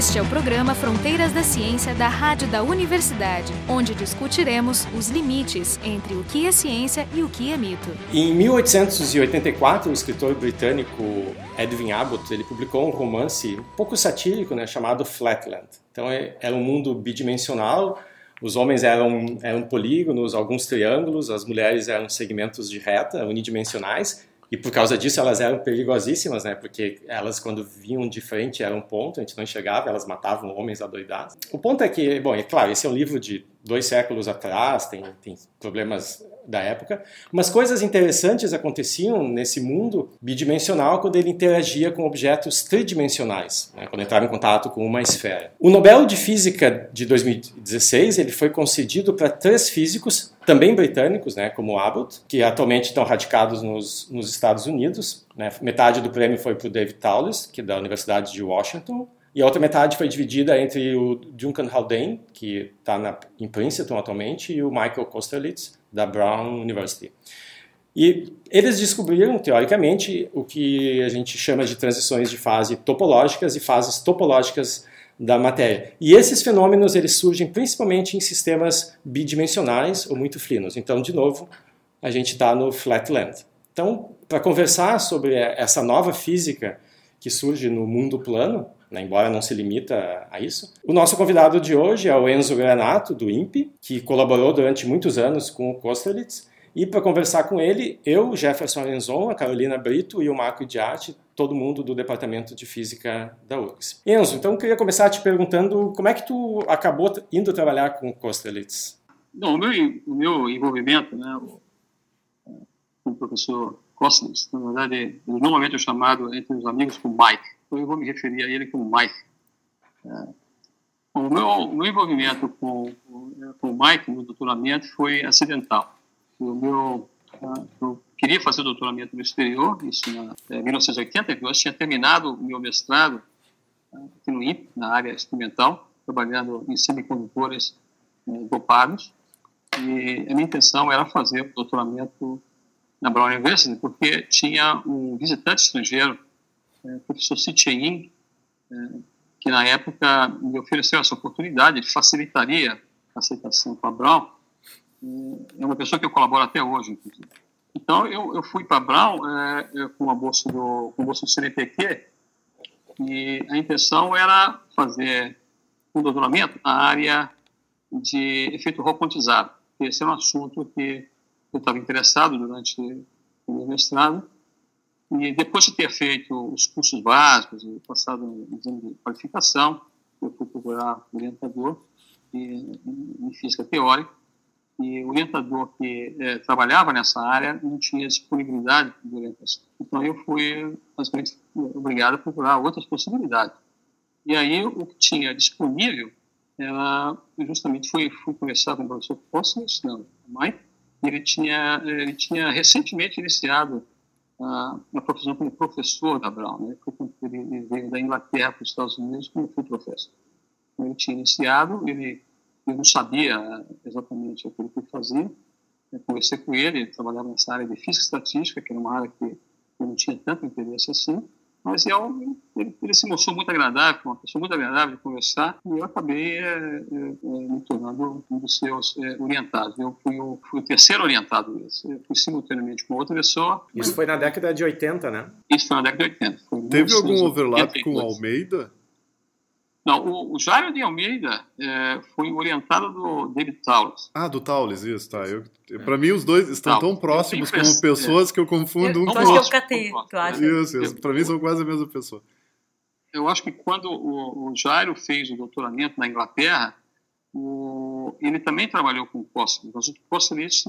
Este é o programa Fronteiras da Ciência da Rádio da Universidade, onde discutiremos os limites entre o que é ciência e o que é mito. Em 1884, o escritor britânico Edwin Abbott ele publicou um romance um pouco satírico, né, chamado Flatland. Então é, era um mundo bidimensional. Os homens eram, eram polígonos, alguns triângulos, as mulheres eram segmentos de reta, unidimensionais, e por causa disso elas eram perigosíssimas, né? Porque elas quando vinham de frente eram um ponto, a gente não enxergava, elas matavam homens adoidados. O ponto é que, bom, é claro, esse é um livro de dois séculos atrás, tem, tem problemas da época, mas coisas interessantes aconteciam nesse mundo bidimensional quando ele interagia com objetos tridimensionais, né, quando entrava em contato com uma esfera. O Nobel de Física de 2016 ele foi concedido para três físicos, também britânicos, né, como Abbott, que atualmente estão radicados nos, nos Estados Unidos. Né, metade do prêmio foi para o David Taulis, que é da Universidade de Washington, e a outra metade foi dividida entre o Duncan Haldane, que está em Princeton atualmente, e o Michael Kosterlitz, da Brown University. E eles descobriram, teoricamente, o que a gente chama de transições de fase topológicas e fases topológicas da matéria. E esses fenômenos eles surgem principalmente em sistemas bidimensionais ou muito finos. Então, de novo, a gente está no flatland. Então, para conversar sobre essa nova física que surge no mundo plano, né, embora não se limita a isso. O nosso convidado de hoje é o Enzo Granato, do INPE, que colaborou durante muitos anos com o Kosterlitz. E para conversar com ele, eu, Jefferson Renzon, a Carolina Brito e o Marco Diatti, todo mundo do Departamento de Física da URGS. Enzo, então eu queria começar te perguntando como é que tu acabou indo trabalhar com o Kosterlitz? Bom, o meu, o meu envolvimento né, com o professor Kosterlitz, na verdade, normalmente é chamado entre os amigos como Mike então eu vou me referir a ele como Mike. É, o, meu, o meu envolvimento com, com o Mike no doutoramento foi acidental. O meu, é, eu queria fazer doutoramento no exterior, isso em é, 1980, eu tinha terminado o meu mestrado é, aqui no INPE, na área experimental, trabalhando em semicondutores dopados, e a minha intenção era fazer o doutoramento na Brown University, porque tinha um visitante estrangeiro é, professor Sitchein, é, que na época me ofereceu essa oportunidade, facilitaria a aceitação com a Brown. É uma pessoa que eu colaboro até hoje, inclusive. Então, eu, eu fui para Brown é, com a bolsa do, com a bolsa do CNPq e a intenção era fazer um doutoramento na área de efeito quantizado. Esse é um assunto que eu estava interessado durante o meu mestrado e depois de ter feito os cursos básicos e passado um exame de qualificação, eu fui procurar orientador em física teórica. E o orientador que é, trabalhava nessa área não tinha disponibilidade de orientação. Então eu fui, basicamente, obrigado a procurar outras possibilidades. E aí o que tinha disponível era justamente fui, fui conversar com o professor Possens, não, Mike, ele tinha, ele tinha recentemente iniciado na profissão como professor da Brown. Né? Ele veio da Inglaterra para os Estados Unidos como fui professor. Então, ele tinha iniciado, ele, eu não sabia exatamente aquilo que ele fazia. Eu conversei com ele, ele trabalhava nessa área de física estatística, que era uma área que eu não tinha tanto interesse assim. Mas eu, ele, ele, se mostrou muito agradável, uma pessoa muito agradável de conversar, e eu acabei é, é, me tornando um dos seus é, orientados. Eu fui o, fui o terceiro orientado desse. Eu fui simultaneamente com outra pessoa. Isso foi na década de 80, né? Isso foi na década de 80. Teve algum overlap com o Almeida? Não, o, o Jairo de Almeida é, foi orientado do David Taulis. Ah, do Taulis, isso, tá. Eu, eu, pra mim, os dois estão tão próximos como pessoas é. que eu confundo é, um com o outro. tu acha? Isso, isso. Pra mim, são quase a mesma pessoa. Eu acho que quando o, o Jairo fez o doutoramento na Inglaterra, o, ele também trabalhou com o Kosterlitz, mas o Kosterlitz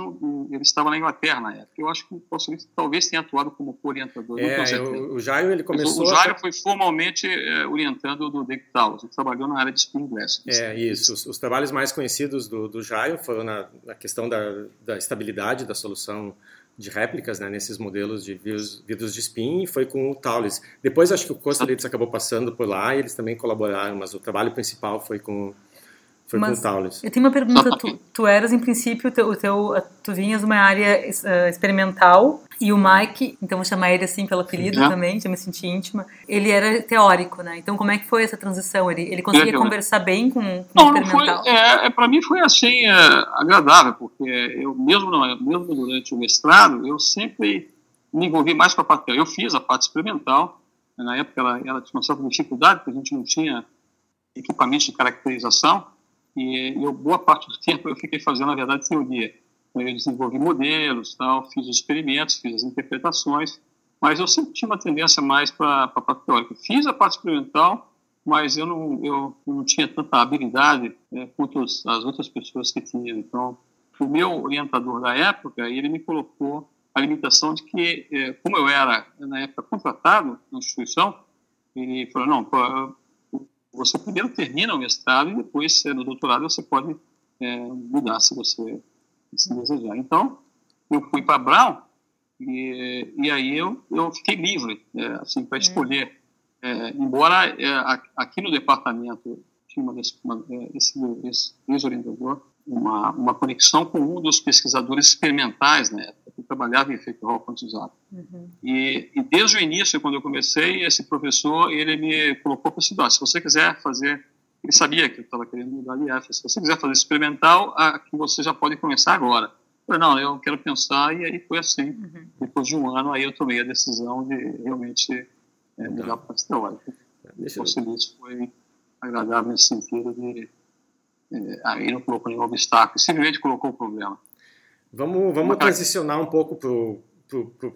ele estava na Inglaterra na época. Eu acho que o Kosterlitz talvez tenha atuado como orientador. É, o, o Jairo ele começou. o Jairo foi formalmente é, orientando do David Towers. Ele trabalhou na área de spin glass. É isso. Os, os, trabalhos mais conhecidos do, do Jairo foram na, na questão da, da estabilidade da solução de réplicas né, nesses modelos de vidros, vidros de spin e foi com o Taulis. Depois acho que o Kosterlitz acabou passando por lá e eles também colaboraram, mas o trabalho principal foi com Foi Mas com Taules. Eu tenho uma pergunta. Tu, tu eras, em princípio, o teu, o teu, tu vinhas de uma área uh, experimental e o Mike, então vou chamar ele assim pelo apelido Já. também, já me senti íntima, ele era teórico, né? Então como é que foi essa transição? Ele, ele conseguia conversar bem com, com não, o experimental? Não foi, é, é para mim foi assim é, agradável, porque eu mesmo, não, mesmo durante o mestrado, eu sempre me envolvi mais com a parte Eu fiz a parte experimental, na época ela, ela tinha uma certa dificuldade, porque a gente não tinha equipamentos de caracterização, e eu, boa parte do tempo eu fiquei fazendo, na verdade, teoria. Eu desenvolvi modelos, tal, fiz os experimentos, fiz as interpretações, mas eu sempre tinha uma tendência mais para a parte teórica. Fiz a parte experimental, mas eu não, eu não tinha tanta habilidade né, quanto as outras pessoas que tinham. Então, o meu orientador da época, ele me colocou a limitação de que, eh, como eu era, na época, contratado na instituição, ele falou, não, você primeiro termina o mestrado e depois, no doutorado, você pode é, mudar se você se desejar. Então, eu fui para Brown e, e aí eu, eu fiquei livre, é, assim, para escolher. É, embora é, aqui no departamento tinha uma, uma, é, esse, esse ex-orientador uma, uma conexão com um dos pesquisadores experimentais na época que trabalhava em efeito Hall quantizado. Uhum. E, e, desde o início, quando eu comecei, esse professor, ele me colocou para estudar. Se você quiser fazer, ele sabia que eu estava querendo mudar de IF, se você quiser fazer experimental, aqui você já pode começar agora. Eu falei, não, eu quero pensar, e aí foi assim. Uhum. Depois de um ano, aí eu tomei a decisão de realmente é, mudar para a teórica. O foi agradável nesse sentido de aí não colocou nenhum obstáculo, simplesmente colocou o problema. Vamos, vamos transicionar um pouco para o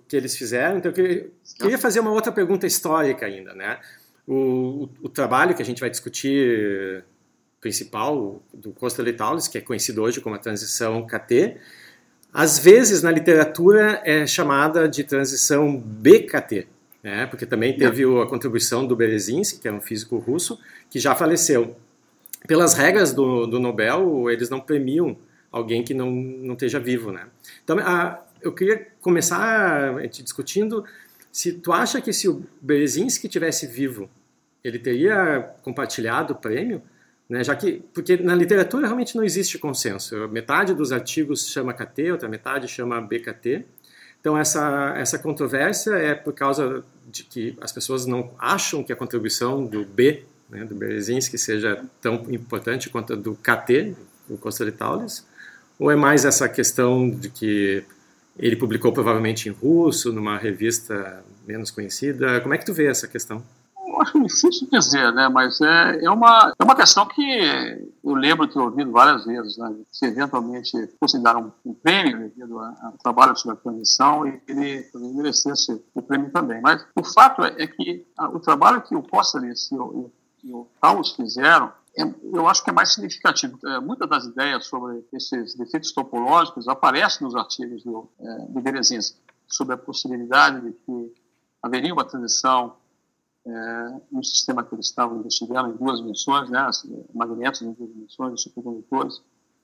que eles fizeram. Então, eu queria, queria, fazer uma outra pergunta histórica ainda. Né? O, o, o trabalho que a gente vai discutir principal do Costa Leitalis, que é conhecido hoje como a transição KT, às vezes na literatura é chamada de transição BKT, né? porque também teve a contribuição do Berezinski, que é um físico russo, que já faleceu. Pelas regras do, do Nobel, eles não premiam alguém que não, não esteja vivo, né? Então, a, eu queria começar te discutindo se tu acha que se o Berezinski tivesse vivo, ele teria compartilhado o prêmio, né? Já que porque na literatura realmente não existe consenso. Metade dos artigos chama KT, outra metade chama BKT. Então essa essa controvérsia é por causa de que as pessoas não acham que a contribuição do B, né, do Berezinski, seja tão importante quanto a do KT, do Costa de Taulis, ou é mais essa questão de que ele publicou provavelmente em russo, numa revista menos conhecida? Como é que tu vê essa questão? Acho difícil dizer, né? Mas é, é, uma, é uma questão que eu lembro ter ouvido várias vezes, né? Se eventualmente fosse dar um, um prêmio devido ao trabalho sobre a transição, e ele merecesse o prêmio também. Mas o fato é, é que a, o trabalho que o Costa e o, e o Taus fizeram é, eu acho que é mais significativo. É, muitas das ideias sobre esses defeitos topológicos aparecem nos artigos do, é, do Berezinski, sobre a possibilidade de que haveria uma transição é, no sistema que eles estavam investigando em duas dimensões, né, magnetos em duas dimensões, supercondutores.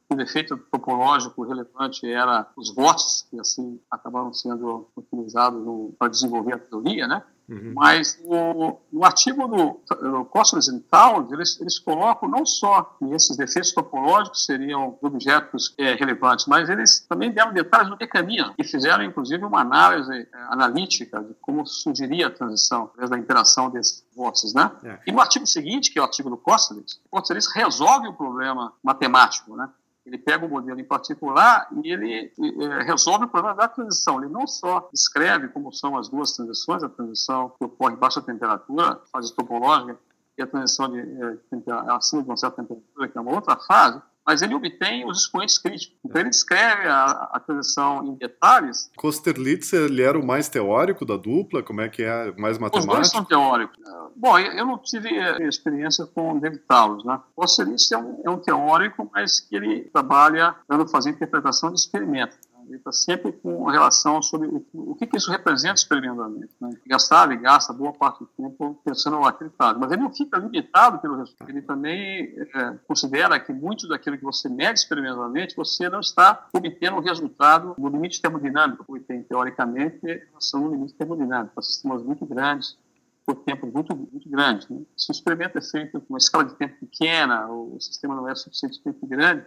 O defeito topológico relevante era os votos que assim acabaram sendo utilizados para desenvolver a teoria, né? Uhum. Mas no, no, artigo do, do Costas e Towns, eles, eles colocam não só que esses defeitos topológicos seriam objetos é, relevantes, mas eles também deram detalhes do mecanismo e fizeram, inclusive, uma análise é, analítica de como surgiria a transição através da interação desses vórtices, né? É. E no artigo seguinte, que é o artigo do Costas, o Costas resolve o problema matemático, né? Ele pega um modelo em particular e ele é, resolve o problema da transição. Ele não só descreve como são as duas transições, a transição que ocorre em baixa temperatura, fase topológica, e a transição de, é, acima de uma certa temperatura, que é uma outra fase, mas ele obtém os expoentes críticos. Então ele descreve a, a transição em detalhes. Kosterlitz, ele era o mais teórico da dupla? Como é que é? Mais matemático? Os dois são teóricos. Bom, eu não tive eh, experiência com David Talos, né? Kosterlitz é um, é um teórico, mas que ele trabalha dando fazer interpretação de experimentos. Ele está sempre com relação sobre o, o que, que, isso representa experimentalmente. Né? Gastava e gasta boa parte do tempo pensando no acreditado. Mas ele não fica limitado pelo resultado. Ele também é, considera que muito daquilo que você mede experimentalmente, você não está obtendo o resultado no limite termodinâmico, porque tem, teoricamente, relação no limite termodinâmico, para sistemas muito grandes, por tempo muito, muito grande. Né? Se o experimento é feito com uma escala de tempo pequena, ou o sistema não é suficientemente grande,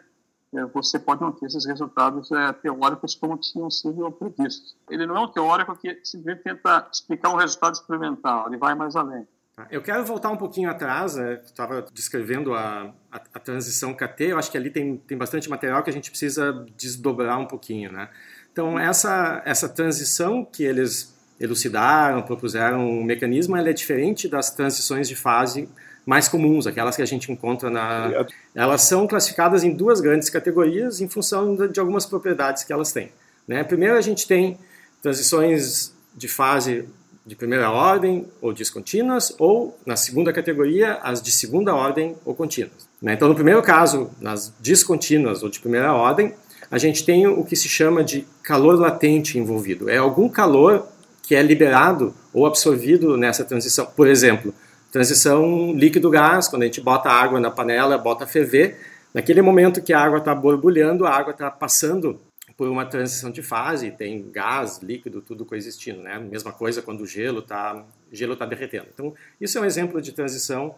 você pode não ter esses resultados é, teóricos como tinham sido previstos. Ele não é um teórico que simplesmente tenta explicar um resultado experimental, ele vai mais além. Tá, eu quero voltar um pouquinho atrás, né? estava descrevendo a, a, a, transição KT, eu acho que ali tem, tem bastante material que a gente precisa desdobrar um pouquinho. Né? Então, essa, essa transição que eles elucidaram, propuseram um mecanismo, ela é diferente das transições de fase mais comuns, aquelas que a gente encontra na. Elas são classificadas em duas grandes categorias em função de algumas propriedades que elas têm. Né? Primeiro, a gente tem transições de fase de primeira ordem ou descontínuas, ou, na segunda categoria, as de segunda ordem ou contínuas. Né? Então, no primeiro caso, nas descontínuas ou de primeira ordem, a gente tem o que se chama de calor latente envolvido. É algum calor que é liberado ou absorvido nessa transição. Por exemplo, transição líquido-gás, quando a gente bota água na panela, bota a ferver, naquele momento que a água está borbulhando, a água está passando por uma transição de fase, tem gás, líquido, tudo coexistindo, né? Mesma coisa quando o gelo está gelo tá derretendo. Então, isso é um exemplo de transição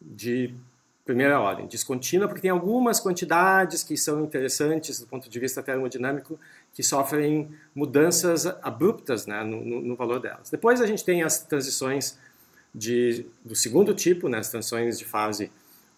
de primeira ordem, descontínua, porque tem algumas quantidades que são interessantes do ponto de vista termodinâmico que sofrem mudanças abruptas né, no, no, no valor delas. Depois a gente tem as transições de, do segundo tipo, né, as transições de fase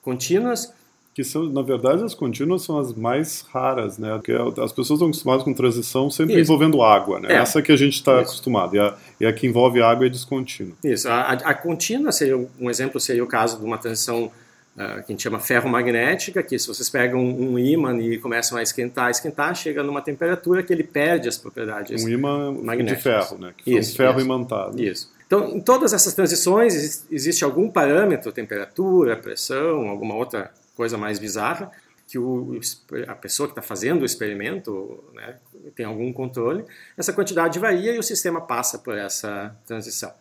contínuas, que são, na verdade, as contínuas são as mais raras, né? Porque as pessoas estão acostumadas com transição sempre Isso. envolvendo água, né? É. Essa que a gente está acostumado, e a, e a que envolve água é descontínua. Isso, a, a contínua seria, um exemplo seria o caso de uma transição uh, que a gente chama ferromagnética, que se vocês pegam um, um ímã e começam a esquentar, esquentar, chega numa temperatura que ele perde as propriedades Um ímã de ferro, né? Que isso, ferro isso, imantado. Isso. Então, em todas essas transições, existe algum parâmetro, temperatura, pressão, alguma outra coisa mais bizarra, que o, a pessoa que está fazendo o experimento né, tem algum controle, essa quantidade varia e o sistema passa por essa transição.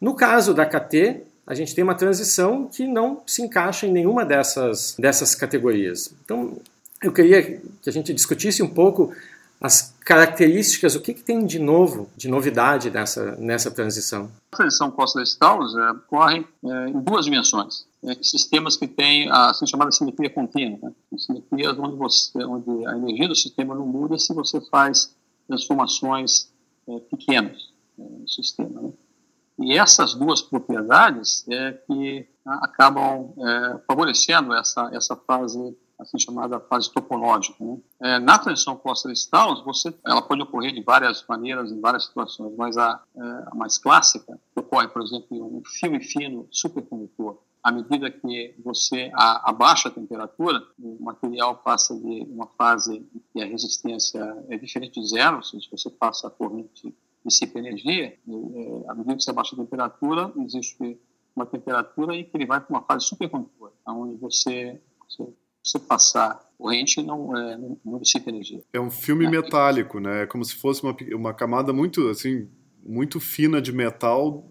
No caso da KT, a gente tem uma transição que não se encaixa em nenhuma dessas, dessas categorias. Então, eu queria que a gente discutisse um pouco as características, o que, que tem de novo, de novidade nessa, nessa transição? A transição Costa-Staus é, ocorre é, em duas dimensões. É, sistemas que têm a assim chamada simetria contínua, né? simetrias onde, você, onde a energia do sistema não muda se você faz transformações é, pequenas é, no sistema. Né? E essas duas propriedades é que acabam é, favorecendo essa, essa fase assim chamada fase topológica. Né? É, na transição Foster-Stauss, você, ela pode ocorrer de várias maneiras, em várias situações, mas a, é, a mais clássica ocorre, por exemplo, em um filme fino supercondutor. À medida que você abaixa a temperatura, o material passa de uma fase que a resistência é diferente de zero, ou seja, você passa a corrente dissipa energia, e, é, à medida que você abaixa a temperatura, existe uma temperatura em que ele vai para uma fase supercondutora, onde você, você você passar corrente não, é, não, não dissipa energia. É um filme é. metálico, né? É como se fosse uma, uma camada muito, assim, muito fina de metal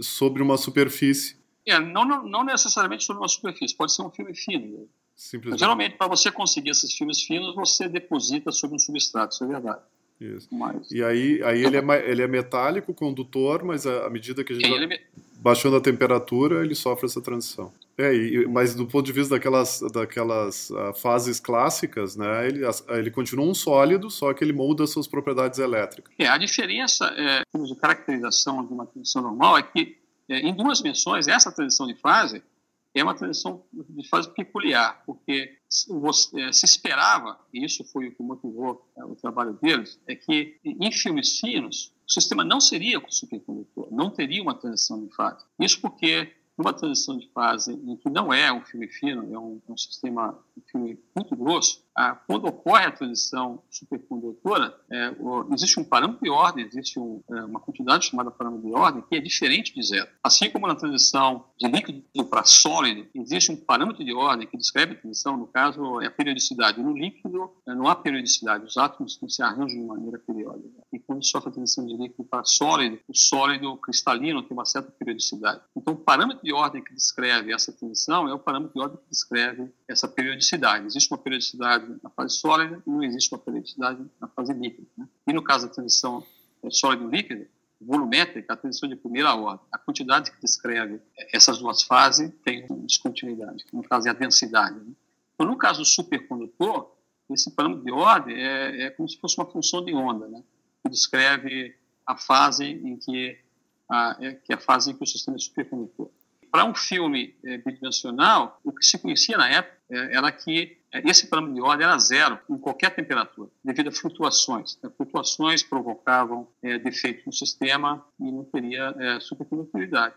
sobre uma superfície. É, não, não, não necessariamente sobre uma superfície, pode ser um filme fino. Simplesmente. Geralmente, para você conseguir esses filmes finos, você deposita sobre um substrato, isso é verdade. Isso. Mas... E aí, aí ele, é, ele é metálico, condutor, mas à medida que a gente vai baixando a temperatura, ele sofre essa transição. É, e, mas do ponto de vista daquelas, daquelas uh, fases clássicas, né, ele, ele continua um sólido, só que ele muda suas propriedades elétricas. É, a diferença é, de caracterização de uma transição normal é que, é, em duas dimensões, essa transição de fase é uma transição de fase peculiar, porque você, é, se esperava, e isso foi o que motivou é, o trabalho deles, é que em filmes finos, o sistema não seria supercondutor, não teria uma transição de fase. Isso porque numa transição de fase em que não é um filme fino, é um, um sistema um filme muito grosso, ah, quando ocorre a transição supercondutora, é, o, existe um parâmetro de ordem, existe um, é, uma quantidade chamada parâmetro de ordem que é diferente de zero. Assim como na transição de líquido para sólido, existe um parâmetro de ordem que descreve a transição, no caso é a periodicidade. No líquido é, não há periodicidade, os átomos não se arranjam de maneira periódica. E quando sofre a transição de líquido para sólido, o sólido cristalino tem uma certa periodicidade. Então, o parâmetro de ordem que descreve essa transição é o parâmetro de ordem que descreve essa periodicidade. Existe uma periodicidade na fase sólida e não existe uma periodicidade na fase líquida. Né? E no caso da transição é, sólido-líquido, volumétrica, a transição de primeira ordem. A quantidade que descreve essas duas fases tem descontinuidade, no caso é a densidade. Né? Então, no caso do supercondutor, esse parâmetro de ordem é, é como se fosse uma função de onda, né? que descreve a fase em que a, é, que é a fase em que o sistema é supercondutor. Para um filme é, bidimensional, o que se conhecia na época é, era que é, esse parâmetro de ordem era zero em qualquer temperatura, devido a flutuações. Né? Flutuações provocavam é, defeitos no sistema e não teria é, supercondutividade.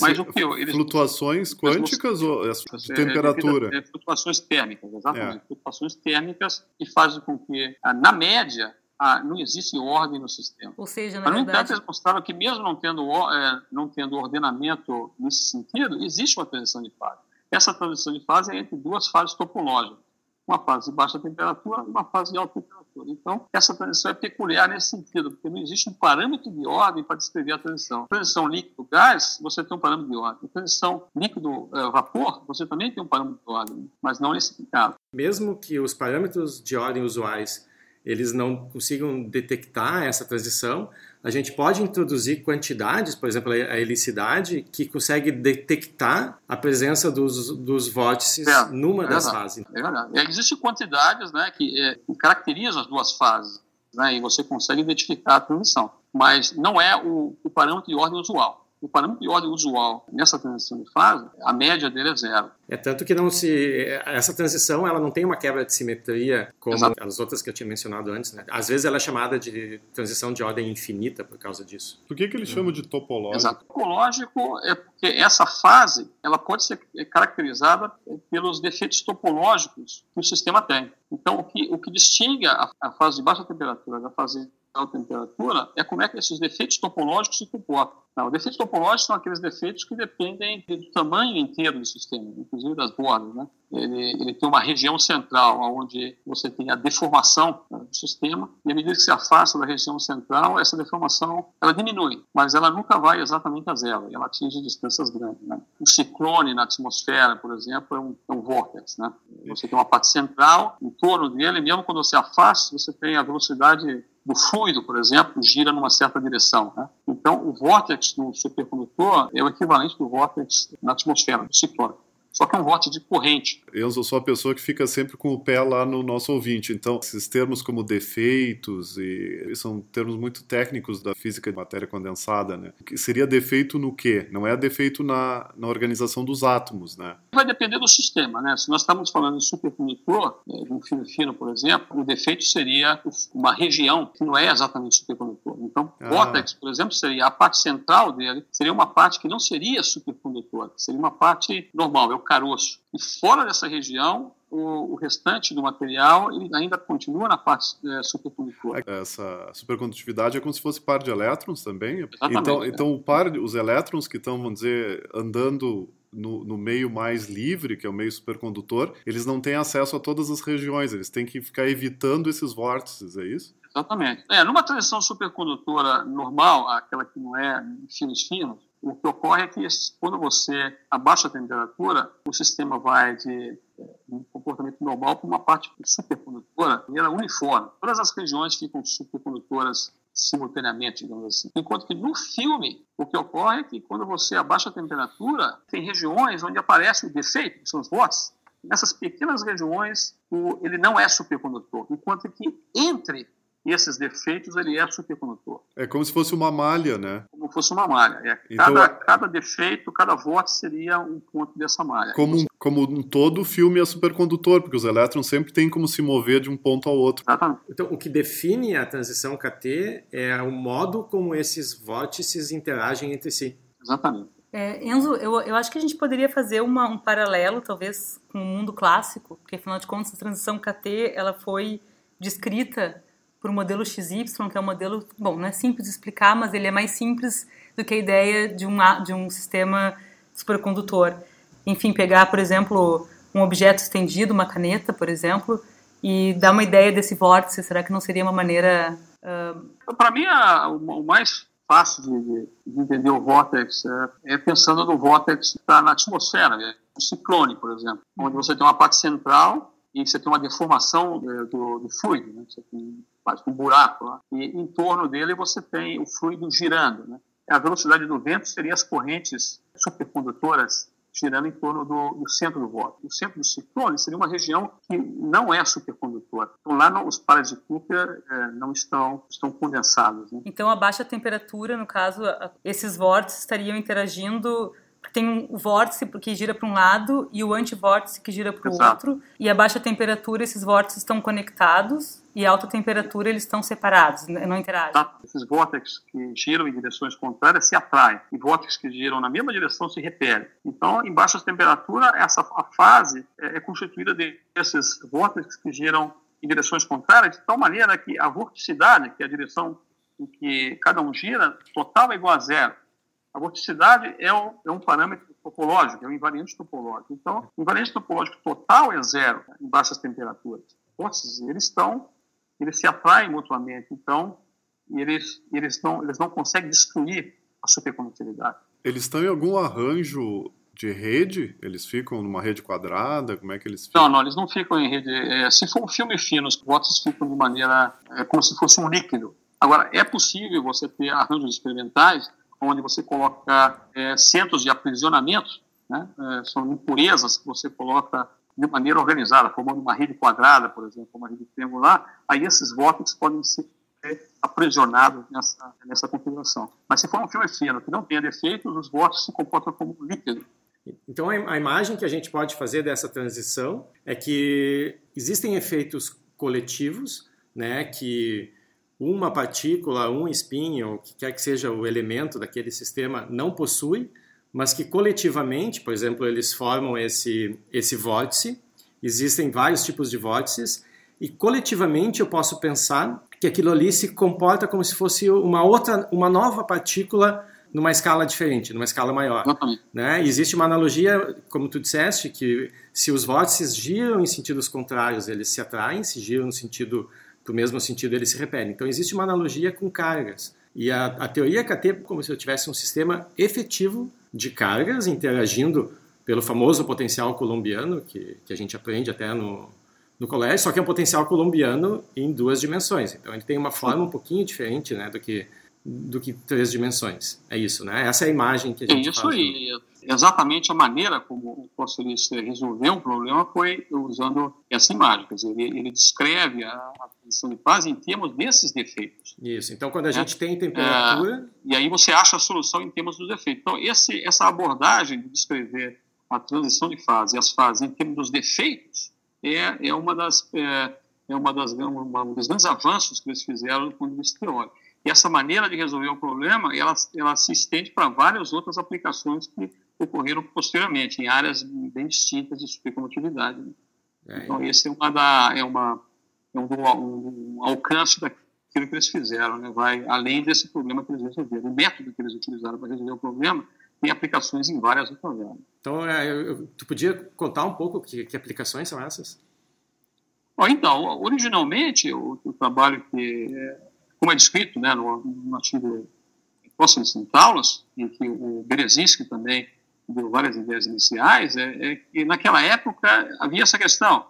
Mas o que eu, eles, flutuações quânticas ou é, temperatura? A, flutuações térmicas, exatamente. Flutuações térmicas que fazem com que, na média, ah, não existe ordem no sistema. Ou seja, na Mas, no verdade... entanto, eles mostraram que mesmo não tendo, é, não tendo ordenamento nesse sentido, existe uma transição de fase. Essa transição de fase é entre duas fases topológicas, uma fase de baixa temperatura e uma fase de alta temperatura. Então, essa transição é peculiar nesse sentido, porque não existe um parâmetro de ordem para descrever a transição. Transição líquido-gás, você tem um parâmetro de ordem. Transição líquido-vapor, você também tem um parâmetro de ordem, mas não nesse caso. Mesmo que os parâmetros de ordem usuais eles não consigam detectar essa transição, a gente pode introduzir quantidades, por exemplo, a helicidade, que consegue detectar a presença dos, dos vórtices é, numa é das fases. É verdade. Existem quantidades né, que, é, caracterizam as duas fases, né, e você consegue identificar a transição, mas não é o, o parâmetro de ordem usual. O parâmetro de ordem usual nessa transição de fase, a média dele é zero. É tanto que não se essa transição ela não tem uma quebra de simetria como Exato. as outras que eu tinha mencionado antes. Né? Às vezes ela é chamada de transição de ordem infinita por causa disso. Por que, que eles hum. chamam de topológico? Exato. Topológico é porque essa fase ela pode ser caracterizada pelos defeitos topológicos que o sistema tem. Então, o que, o que distingue a, a fase de baixa temperatura da fase alta temperatura é como é que esses defeitos topológicos se comportam. Não, os defeitos topológicos são aqueles defeitos que dependem do tamanho inteiro do sistema, inclusive das bordas. Né? Ele, ele tem uma região central, onde você tem a deformação né, do sistema, e à medida que se afasta da região central, essa deformação ela diminui, mas ela nunca vai exatamente a zero, ela atinge distâncias grandes. Né? Um ciclone na atmosfera, por exemplo, é um, é um vórtex. Né? Você tem uma parte central, em torno dele, mesmo quando você afasta, você tem a velocidade do fluido, por exemplo, gira numa certa direção. Né? Então, o vórtex no supercondutor é o equivalente do vórtex na atmosfera, do ciclone só que é um voto de corrente. Eu sou a pessoa que fica sempre com o pé lá no nosso ouvinte, então esses termos como defeitos e são termos muito técnicos da física de matéria condensada, né? Que seria defeito no quê? Não é defeito na, na organização dos átomos, né? Vai depender do sistema, né? Se nós estamos falando de supercondutor, né, de um fio fino, por exemplo, o defeito seria uma região que não é exatamente supercondutor. Então, ah. vórtex, por exemplo, seria a parte central dele, seria uma parte que não seria supercondutora, seria uma parte normal, é caroço. E fora dessa região, o, o, restante do material ele ainda continua na parte é, supercondutora. Essa supercondutividade é como se fosse par de elétrons também? Exatamente, então, é. então o par, os elétrons que estão, vamos dizer, andando no, no, meio mais livre, que é o meio supercondutor, eles não têm acesso a todas as regiões, eles têm que ficar evitando esses vórtices, é isso? Exatamente. É, numa transição supercondutora normal, aquela que não é finos finos, o que ocorre é que quando você abaixa a temperatura, o sistema vai de um comportamento normal para uma parte supercondutora de maneira uniforme. Todas as regiões ficam supercondutoras simultaneamente, digamos assim. Enquanto que no filme, o que ocorre é que quando você abaixa a temperatura, tem regiões onde aparece o defeito, que são os vórtices. Nessas pequenas regiões, ele não é supercondutor. Enquanto que entre e esses defeitos ele é supercondutor. É como se fosse uma malha, né? Como fosse uma malha. É, então, cada, cada defeito, cada vórtice seria um ponto dessa malha. Como, um, como um todo, o filme é supercondutor, porque os elétrons sempre têm como se mover de um ponto ao outro. Exatamente. Então, o que define a transição KT é o modo como esses vórtices interagem entre si. Exatamente. É, Enzo, eu, eu acho que a gente poderia fazer uma, um paralelo, talvez, com o mundo clássico, porque, afinal de contas, a transição KT ela foi descrita por um modelo XY, que é um modelo, bom, não é simples de explicar, mas ele é mais simples do que a ideia de um, de um sistema supercondutor. Enfim, pegar, por exemplo, um objeto estendido, uma caneta, por exemplo, e dar uma ideia desse vórtice, será que não seria uma maneira... Uh... Para mim, o mais fácil de, de, entender o vórtice é, é pensando no vórtice que está na atmosfera, né? o ciclone, por exemplo, onde você tem uma parte central e você tem uma deformação é, do, do fluido, né? você tem quase um buraco lá. E em torno dele você tem o fluido girando. Né? A velocidade do vento seria as correntes supercondutoras girando em torno do, do centro do vórtice. O centro do ciclone seria uma região que não é supercondutora. Então, lá os pares de Cooper é, não estão, estão condensados. Né? Então, a baixa temperatura, no caso, esses vórtices estariam interagindo tem o vórtice que gira para um lado e o antivórtice que gira para o outro. E a baixa temperatura, esses vórtices estão conectados e a alta temperatura, eles estão separados, não interagem. Tá. Esses vórtices que giram em direções contrárias se atraem e vórtices que giram na mesma direção se repelem. Então, em baixas temperaturas, essa a fase é, é constituída desses vórtices que giram em direções contrárias, de tal maneira que a vorticidade, que é a direção em que cada um gira, total é igual a zero. A vorticidade é, um, é um parâmetro topológico, é um invariante topológico. Então, o invariante topológico total é zero em baixas temperaturas. Vórtices, eles estão, eles se atraem mutuamente, então eles, eles, não, eles não conseguem destruir a supercondutividade. Eles estão em algum arranjo de rede? Eles ficam numa rede quadrada? Como é que eles ficam? Não, não, eles não ficam em rede. É, se for um filme fino, os vórtices ficam de maneira é, como se fosse um líquido. Agora, é possível você ter arranjos experimentais onde você coloca é, centros de aprisionamento, né? é, são impurezas que você coloca de maneira organizada, formando uma rede quadrada, por exemplo, uma rede triangular, aí esses vórtices podem ser aprisionados nessa, nessa configuração. Mas se for um filme fino que não tenha defeitos, os vórtices se comportam como líquido. Então a imagem que a gente pode fazer dessa transição é que existem efeitos coletivos, né, que uma partícula, um espinho, que quer que seja o elemento daquele sistema, não possui, mas que coletivamente, por exemplo, eles formam esse, esse vórtice. Existem vários tipos de vórtices, e coletivamente eu posso pensar que aquilo ali se comporta como se fosse uma outra, uma nova partícula numa escala diferente, numa escala maior. Né? Existe uma analogia, como tu disseste, que se os vórtices giram em sentidos contrários, eles se atraem, se giram no sentido do mesmo sentido ele se repele. Então existe uma analogia com cargas. E a, a teoria KT é como se eu tivesse um sistema efetivo de cargas interagindo pelo famoso potencial colombiano, que, que a gente aprende até no, no colégio, só que é um potencial colombiano em duas dimensões. Então ele tem uma forma um pouquinho diferente né, do que do que três dimensões. É isso, né? Essa é a imagem que a gente é isso aí. Exatamente a maneira como o Costelis resolveu o problema foi usando essa imagem. Quer dizer, ele, ele descreve a, a transição de fase em termos desses defeitos. Isso. Então, quando a é. gente tem temperatura... É, e aí você acha a solução em termos dos defeitos. Então, esse, essa abordagem de descrever a transição de fase e as fases em termos dos defeitos é, é uma das... É, é uma das, uma, um dos grandes avanços que eles fizeram do ponto de vista teórico. E essa maneira de resolver o problema, ela, ela se estende para várias outras aplicações que ocorreram posteriormente, em áreas bem distintas de supercondutividade. Né? É, então, esse é, uma da, é, uma, é um, um, um, alcance daquilo que eles fizeram, né? vai além desse problema que eles resolveram. O método que eles utilizaram para resolver o problema tem aplicações em várias outras áreas. Então, é, eu, tu podia contar um pouco que, que aplicações são essas? Bom, então, originalmente, o, o trabalho que é, como é descrito né, no, no artigo de Aulas, em que o Berezinski também deu várias ideias iniciais, é, é, que naquela época havia essa questão.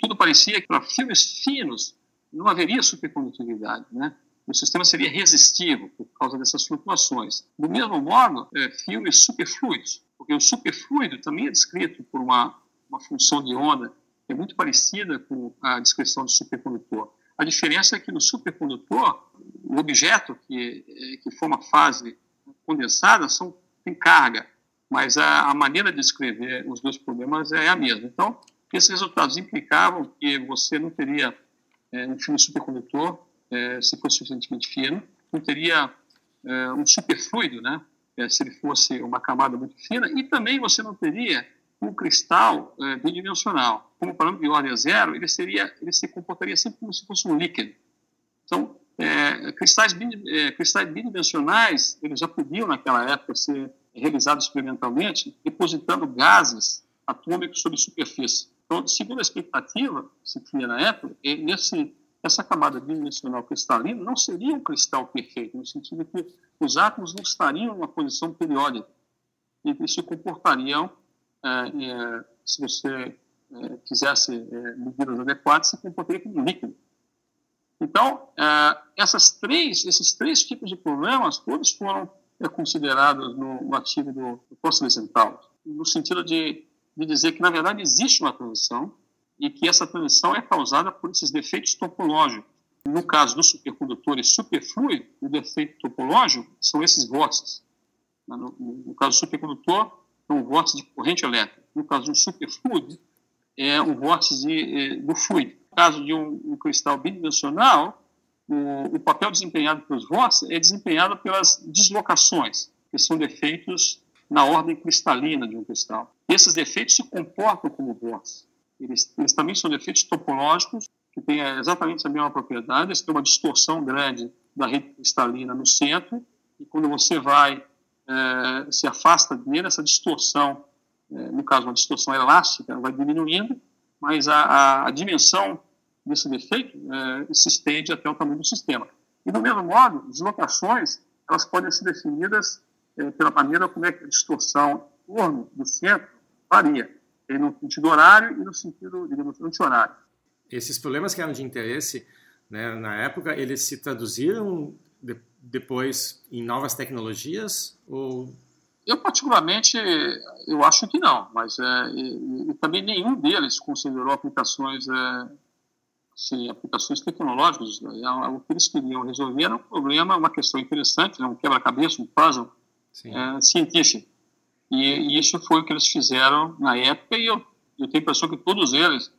Tudo parecia que para filmes finos não haveria supercondutividade, né? o sistema seria resistivo por causa dessas flutuações. Do mesmo modo, é, filmes superfluidos, porque o superfluido também é descrito por uma, uma função de onda que é muito parecida com a descrição do supercondutor. A diferença é que no supercondutor, o objeto que, eh, que forma fase condensada são, tem carga, mas a, a maneira de descrever os dois problemas é a mesma. Então, esses resultados implicavam que você não teria é, um filme supercondutor é, se fosse suficientemente fino, não teria é, um superfluido, né, se ele fosse uma camada muito fina, e também você não teria um cristal é, bidimensional, como o parâmetro de ordem é zero, ele, seria, ele se comportaria sempre como se fosse um líquido. Então, é, cristais, é, cristais bidimensionais, eles já podiam, naquela época, ser realizados experimentalmente, depositando gases atômicos sobre superfície. Então, segundo a expectativa que se tinha na época, nesse, essa camada bidimensional cristalina não seria um cristal perfeito, no sentido que os átomos não estariam em uma posição periódica e se comportariam é, se você é, quisesse é, medidas adequadas, se comportaria como líquido. Então, é, essas três, esses três tipos de problemas, todos foram é, considerados no, no artigo do, do Costa no sentido de, de dizer que, na verdade, existe uma transição e que essa transição é causada por esses defeitos topológicos. No caso dos supercondutores superfluido, o defeito topológico são esses vórtices. No, no, caso do supercondutor, é um vórtice de corrente elétrica. No caso do superfluido, é um vórtice de, é, do fluido. No caso de um, um cristal bidimensional, o, o, papel desempenhado pelos vórtices é desempenhado pelas deslocações, que são defeitos na ordem cristalina de um cristal. E esses defeitos se comportam como vórtices. Eles, eles também são defeitos topológicos, que têm exatamente a mesma propriedade, eles têm uma distorção grande da rede cristalina no centro, e quando você vai, é, se afasta dele, essa distorção, é, no caso uma distorção elástica, vai diminuindo, mas a, a, a dimensão desse defeito é, se estende até o tamanho do sistema. E, do mesmo modo, deslocações elas podem ser definidas pela maneira como é que a distorção em torno do centro varia no sentido horário e no sentido, digamos, anti-horário. Esses problemas que eram de interesse, né, na época, eles se traduziram depois em novas tecnologias ou eu, particularmente, eu acho que não, mas é, e, e também nenhum deles considerou aplicações, é, assim, aplicações tecnológicas. Né? É, o que eles queriam resolver era um problema, uma questão interessante, né? um quebra-cabeça, um puzzle é, científico. E, e, isso foi o que eles fizeram na época, e eu, eu tenho a impressão que todos eles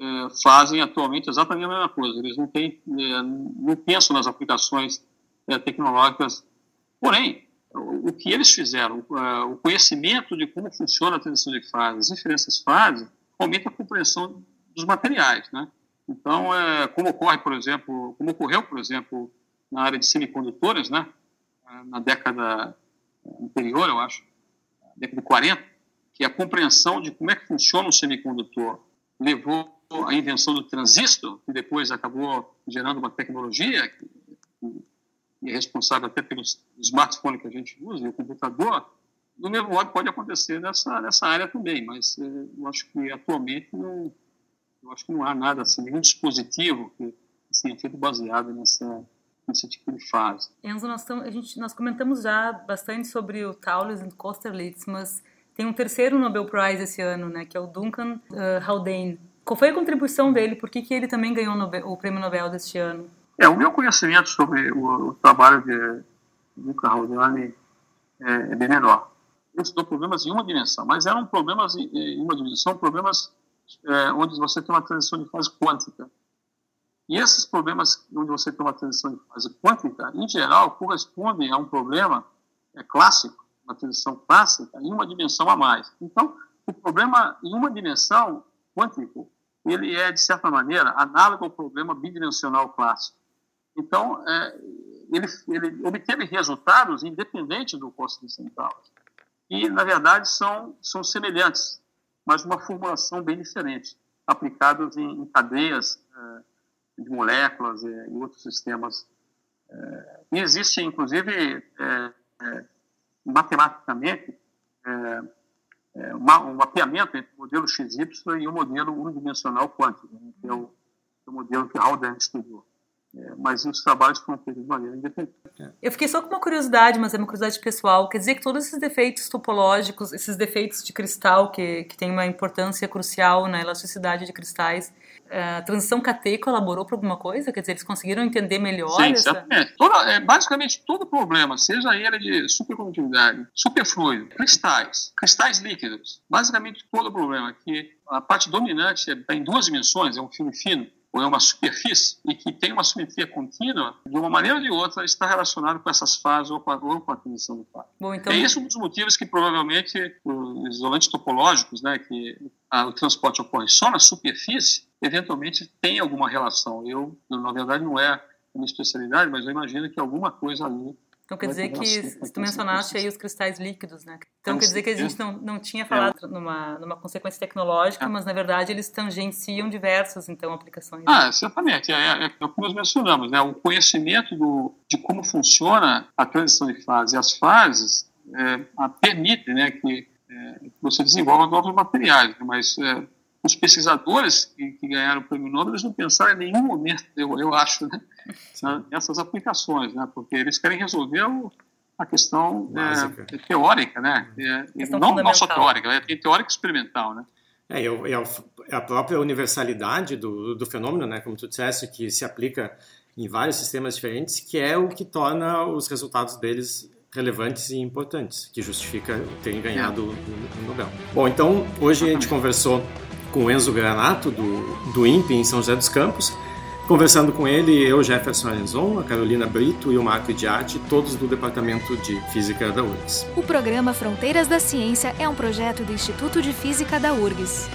é, fazem atualmente exatamente a mesma coisa. Eles não, têm, é, não pensam nas aplicações tecnológicas. Porém, o, o que eles fizeram, o conhecimento de como funciona a transição de fases, as diferentes fases, aumenta a compreensão dos materiais. Né? Então, é, como ocorre, por exemplo, como ocorreu, por exemplo, na área de semicondutores, né? na década anterior, eu acho, década de 40, que a compreensão de como é que funciona um semicondutor levou à invenção do transistor, que depois acabou gerando uma tecnologia que, é responsável até pelo smartphone que a gente usa o computador, do mesmo modo pode acontecer nessa, nessa área também, mas é, eu acho que atualmente não, eu acho que não há nada assim, nenhum dispositivo que tenha sido baseado nessa, nesse tipo de fase. Enzo, nós, a gente, nós comentamos já bastante sobre o Taulis e o Kosterlitz, mas tem um terceiro Nobel Prize esse ano, né, que é o Duncan uh, Haldane. Qual foi a contribuição dele? Por que, que ele também ganhou Nobel, o prêmio Nobel deste ano? É, o meu conhecimento sobre o, o trabalho de Duncan Haldane é, é bem menor. Ele estudou problemas em uma dimensão, mas eram problemas em, em uma dimensão, problemas é, onde você tem uma transição de fase quântica. E esses problemas onde você tem uma transição de fase quântica, em geral, correspondem a um problema é, clássico, uma transição clássica, em uma dimensão a mais. Então, o problema em uma dimensão quântico, ele é, de certa maneira, análogo ao problema bidimensional clássico. Então, é, ele, ele, obteve resultados independentes do de central. E, na verdade, são, são semelhantes, mas uma formulação bem diferente, aplicados em, em cadeias é, de moléculas e, e outros sistemas. É, e existe, inclusive, é, é, matematicamente, é, uma, um mapeamento entre o modelo XY e o modelo unidimensional quântico, né, que é o, o modelo que Haldane estudou. É, mas os trabalhos foram feitos de maneira independente. Eu fiquei só com uma curiosidade, mas é uma curiosidade pessoal. Quer dizer que todos esses defeitos topológicos, esses defeitos de cristal, que, que têm uma importância crucial na elasticidade de cristais, a transição KT colaborou para alguma coisa? Quer dizer, eles conseguiram entender melhor? Sim, essa... certamente. Toda, é, basicamente, todo problema, seja ele de supercondutividade, superfluido, cristais, cristais líquidos, basicamente todo problema, que a parte dominante é em duas dimensões, é um filme fino, ou é uma superfície, e que tem uma simetria contínua, de uma maneira ou de outra, está relacionado com essas fases ou com a, ou com a transição do fase. Bom, então... É esse um dos motivos que provavelmente os isolantes topológicos, né, que a, o transporte ocorre só na superfície, eventualmente tem alguma relação. Eu, na verdade, não é a minha especialidade, mas eu imagino que alguma coisa ali então quer dizer que, se tu mencionaste aí os cristais líquidos, né? Então quer dizer que a gente não, não tinha falado é. numa, numa consequência tecnológica, é. mas na verdade eles tangenciam diversas, então, aplicações. Ah, certamente. É, é, é como nós mencionamos, né? O conhecimento do, de como funciona a transição de fase e as fases é, permite né, que, é, que você desenvolva novos materiais, né? mas é, os pesquisadores que, que, ganharam o prêmio Nobel, eles não pensaram em nenhum momento, eu, eu acho, né, nessas aplicações, né, porque eles querem resolver o, a questão é, teórica, né, é, não, não só teórica, é, tem teórica experimental, né. É, e a própria universalidade do, do fenômeno, né, como tu disseste, que se aplica em vários sistemas diferentes, que é o que torna os resultados deles relevantes e importantes, que justifica terem ganhado o Nobel. Bom, então hoje a gente conversou com o Enzo Granato, do, do INPE em São José dos Campos. Conversando com ele, eu, Jefferson Arenzon, a Carolina Brito e o Marco Diatti, todos do Departamento de Física da URGS. O programa Fronteiras da Ciência é um projeto do Instituto de Física da URGS.